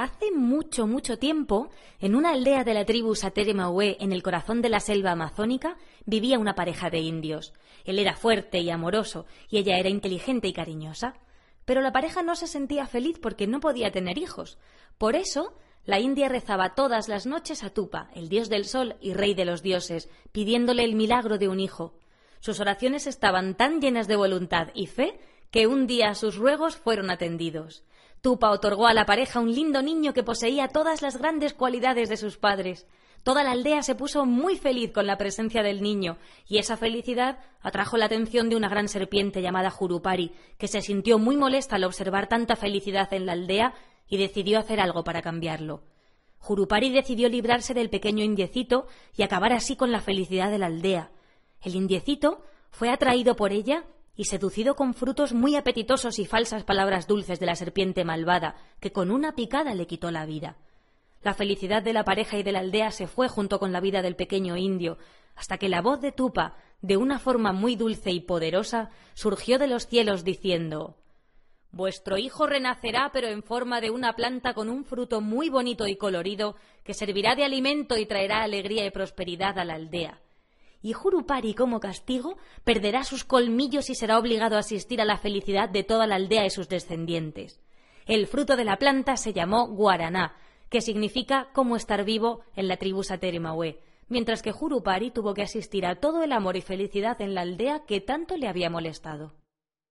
Hace mucho, mucho tiempo, en una aldea de la tribu Sateremaue, en el corazón de la selva amazónica, vivía una pareja de indios. Él era fuerte y amoroso, y ella era inteligente y cariñosa. Pero la pareja no se sentía feliz porque no podía tener hijos. Por eso, la India rezaba todas las noches a Tupa, el dios del sol y rey de los dioses, pidiéndole el milagro de un hijo. Sus oraciones estaban tan llenas de voluntad y fe que un día sus ruegos fueron atendidos. Tupa otorgó a la pareja un lindo niño que poseía todas las grandes cualidades de sus padres. Toda la aldea se puso muy feliz con la presencia del niño, y esa felicidad atrajo la atención de una gran serpiente llamada Jurupari, que se sintió muy molesta al observar tanta felicidad en la aldea y decidió hacer algo para cambiarlo. Jurupari decidió librarse del pequeño indiecito y acabar así con la felicidad de la aldea. El indiecito fue atraído por ella y seducido con frutos muy apetitosos y falsas palabras dulces de la serpiente malvada, que con una picada le quitó la vida. La felicidad de la pareja y de la aldea se fue junto con la vida del pequeño indio, hasta que la voz de Tupa, de una forma muy dulce y poderosa, surgió de los cielos diciendo Vuestro hijo renacerá, pero en forma de una planta con un fruto muy bonito y colorido, que servirá de alimento y traerá alegría y prosperidad a la aldea y Jurupari, como castigo, perderá sus colmillos y será obligado a asistir a la felicidad de toda la aldea y sus descendientes. El fruto de la planta se llamó guaraná, que significa cómo estar vivo en la tribu Sateremaue, mientras que Jurupari tuvo que asistir a todo el amor y felicidad en la aldea que tanto le había molestado.